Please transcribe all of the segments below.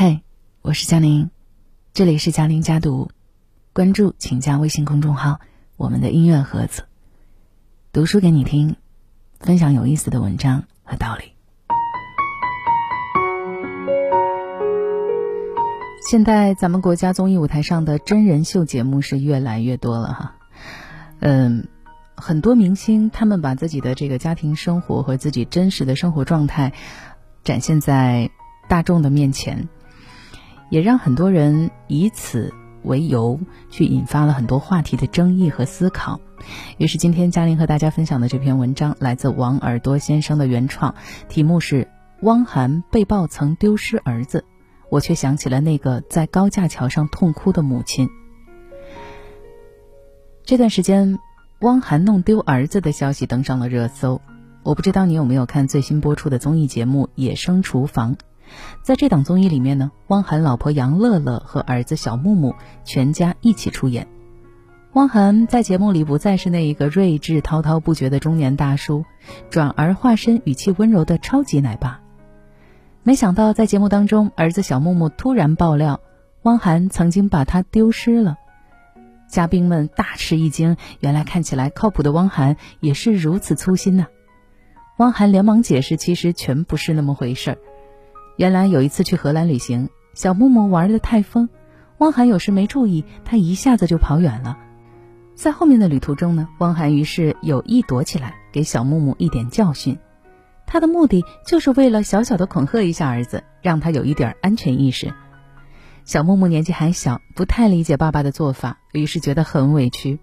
嗨，我是佳宁，这里是佳宁家读，关注请加微信公众号“我们的音乐盒子”，读书给你听，分享有意思的文章和道理。现在咱们国家综艺舞台上的真人秀节目是越来越多了哈，嗯，很多明星他们把自己的这个家庭生活和自己真实的生活状态展现在大众的面前。也让很多人以此为由去引发了很多话题的争议和思考。于是今天嘉玲和大家分享的这篇文章来自王耳朵先生的原创，题目是《汪涵被曝曾丢失儿子》，我却想起了那个在高架桥上痛哭的母亲。这段时间，汪涵弄丢儿子的消息登上了热搜。我不知道你有没有看最新播出的综艺节目《野生厨房》。在这档综艺里面呢，汪涵老婆杨乐乐和儿子小木木全家一起出演。汪涵在节目里不再是那一个睿智滔滔不绝的中年大叔，转而化身语气温柔的超级奶爸。没想到在节目当中，儿子小木木突然爆料，汪涵曾经把他丢失了。嘉宾们大吃一惊，原来看起来靠谱的汪涵也是如此粗心呐。汪涵连忙解释，其实全不是那么回事儿。原来有一次去荷兰旅行，小木木玩的太疯，汪涵有时没注意，他一下子就跑远了。在后面的旅途中呢，汪涵于是有意躲起来，给小木木一点教训。他的目的就是为了小小的恐吓一下儿子，让他有一点安全意识。小木木年纪还小，不太理解爸爸的做法，于是觉得很委屈。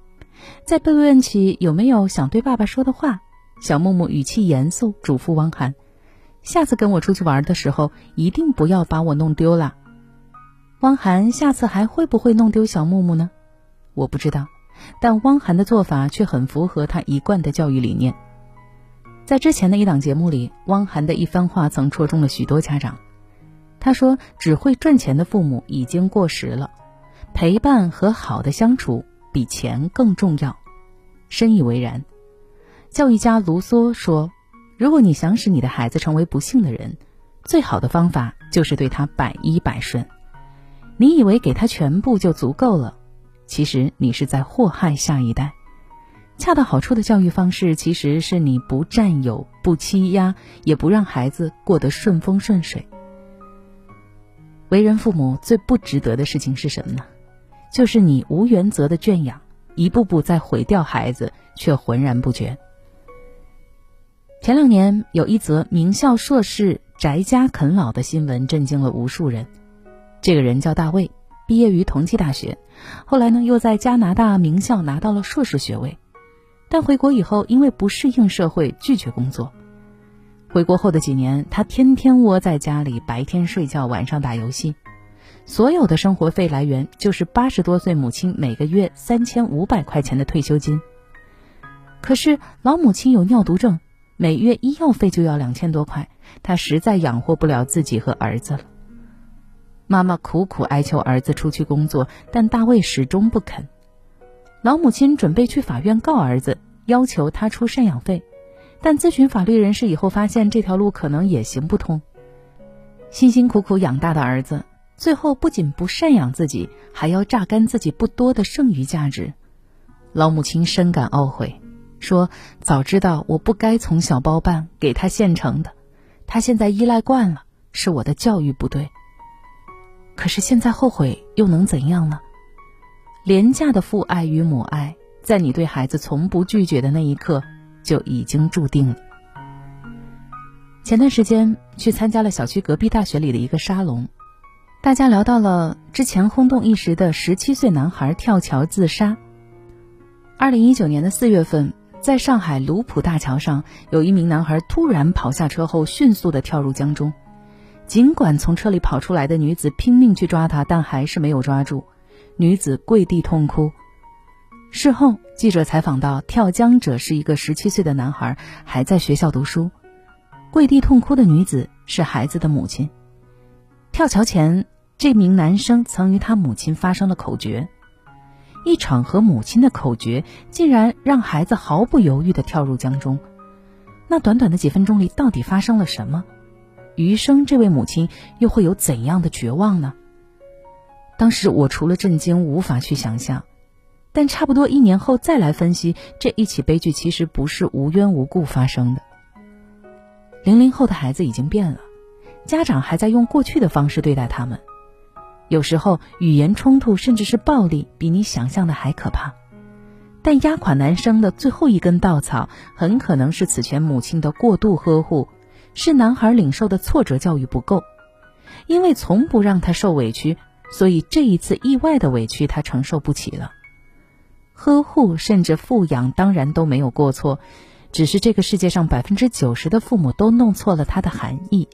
在被问起有没有想对爸爸说的话，小木木语气严肃，嘱咐汪涵。下次跟我出去玩的时候，一定不要把我弄丢了。汪涵下次还会不会弄丢小木木呢？我不知道，但汪涵的做法却很符合他一贯的教育理念。在之前的一档节目里，汪涵的一番话曾戳中了许多家长。他说：“只会赚钱的父母已经过时了，陪伴和好的相处比钱更重要。”深以为然。教育家卢梭说。如果你想使你的孩子成为不幸的人，最好的方法就是对他百依百顺。你以为给他全部就足够了，其实你是在祸害下一代。恰到好处的教育方式，其实是你不占有、不欺压，也不让孩子过得顺风顺水。为人父母最不值得的事情是什么呢？就是你无原则的圈养，一步步在毁掉孩子，却浑然不觉。前两年有一则名校硕士宅家啃老的新闻震惊了无数人。这个人叫大卫，毕业于同济大学，后来呢又在加拿大名校拿到了硕士学位，但回国以后因为不适应社会拒绝工作。回国后的几年，他天天窝在家里，白天睡觉，晚上打游戏，所有的生活费来源就是八十多岁母亲每个月三千五百块钱的退休金。可是老母亲有尿毒症。每月医药费就要两千多块，他实在养活不了自己和儿子了。妈妈苦苦哀求儿子出去工作，但大卫始终不肯。老母亲准备去法院告儿子，要求他出赡养费，但咨询法律人士以后发现这条路可能也行不通。辛辛苦苦养大的儿子，最后不仅不赡养自己，还要榨干自己不多的剩余价值，老母亲深感懊悔。说早知道我不该从小包办给他现成的，他现在依赖惯了，是我的教育不对。可是现在后悔又能怎样呢？廉价的父爱与母爱，在你对孩子从不拒绝的那一刻，就已经注定了。前段时间去参加了小区隔壁大学里的一个沙龙，大家聊到了之前轰动一时的十七岁男孩跳桥自杀。二零一九年的四月份。在上海卢浦大桥上，有一名男孩突然跑下车后，迅速的跳入江中。尽管从车里跑出来的女子拼命去抓他，但还是没有抓住。女子跪地痛哭。事后，记者采访到，跳江者是一个十七岁的男孩，还在学校读书。跪地痛哭的女子是孩子的母亲。跳桥前，这名男生曾与他母亲发生了口角。一场和母亲的口诀，竟然让孩子毫不犹豫地跳入江中。那短短的几分钟里，到底发生了什么？余生这位母亲又会有怎样的绝望呢？当时我除了震惊，无法去想象。但差不多一年后再来分析，这一起悲剧其实不是无缘无故发生的。零零后的孩子已经变了，家长还在用过去的方式对待他们，有时候语言冲突甚至是暴力，比你想象的还可怕。但压垮男生的最后一根稻草，很可能是此前母亲的过度呵护，是男孩领受的挫折教育不够，因为从不让他受委屈，所以这一次意外的委屈他承受不起了。呵护甚至富养当然都没有过错，只是这个世界上百分之九十的父母都弄错了它的含义。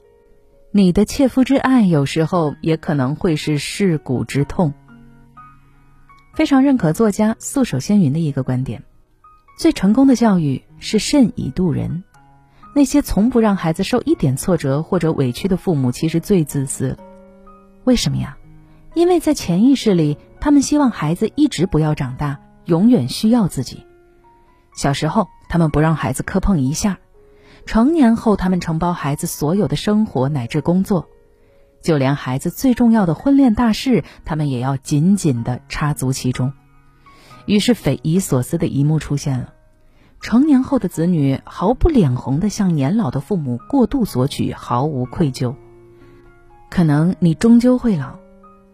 你的切肤之爱有时候也可能会是噬骨之痛。非常认可作家素手仙云的一个观点：最成功的教育是慎以度人。那些从不让孩子受一点挫折或者委屈的父母，其实最自私。为什么呀？因为在潜意识里，他们希望孩子一直不要长大。永远需要自己。小时候，他们不让孩子磕碰一下；成年后，他们承包孩子所有的生活乃至工作，就连孩子最重要的婚恋大事，他们也要紧紧的插足其中。于是，匪夷所思的一幕出现了：成年后的子女毫不脸红的向年老的父母过度索取，毫无愧疚。可能你终究会老，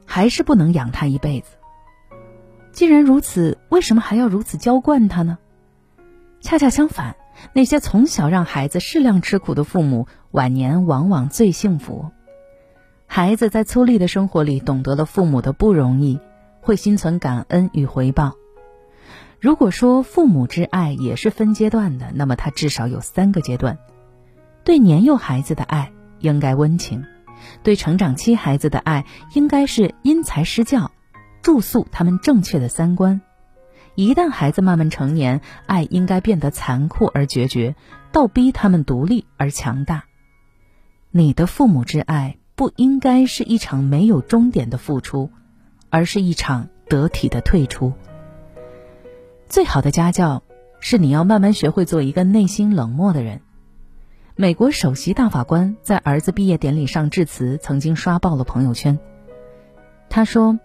还是不能养他一辈子。既然如此，为什么还要如此娇惯他呢？恰恰相反，那些从小让孩子适量吃苦的父母，晚年往往最幸福。孩子在粗粝的生活里懂得了父母的不容易，会心存感恩与回报。如果说父母之爱也是分阶段的，那么它至少有三个阶段：对年幼孩子的爱应该温情，对成长期孩子的爱应该是因材施教。住宿他们正确的三观，一旦孩子慢慢成年，爱应该变得残酷而决绝，倒逼他们独立而强大。你的父母之爱不应该是一场没有终点的付出，而是一场得体的退出。最好的家教是你要慢慢学会做一个内心冷漠的人。美国首席大法官在儿子毕业典礼上致辞，曾经刷爆了朋友圈。他说。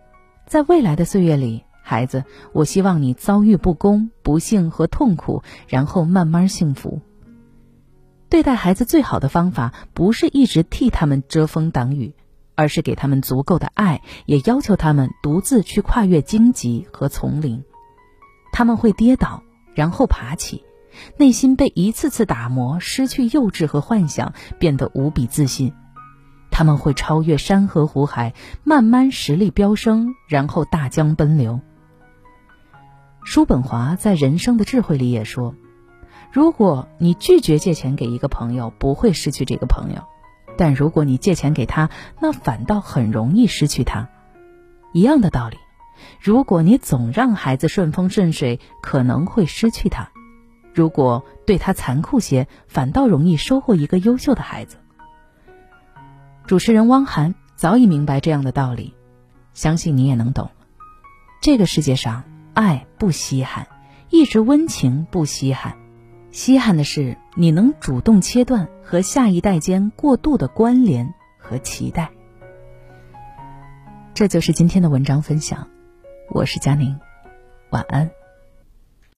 在未来的岁月里，孩子，我希望你遭遇不公、不幸和痛苦，然后慢慢幸福。对待孩子最好的方法，不是一直替他们遮风挡雨，而是给他们足够的爱，也要求他们独自去跨越荆棘和丛林。他们会跌倒，然后爬起，内心被一次次打磨，失去幼稚和幻想，变得无比自信。他们会超越山河湖海，慢慢实力飙升，然后大江奔流。叔本华在《人生的智慧》里也说：“如果你拒绝借钱给一个朋友，不会失去这个朋友；但如果你借钱给他，那反倒很容易失去他。”一样的道理，如果你总让孩子顺风顺水，可能会失去他；如果对他残酷些，反倒容易收获一个优秀的孩子。主持人汪涵早已明白这样的道理，相信你也能懂。这个世界上，爱不稀罕，一直温情不稀罕，稀罕的是你能主动切断和下一代间过度的关联和期待。这就是今天的文章分享，我是佳宁，晚安。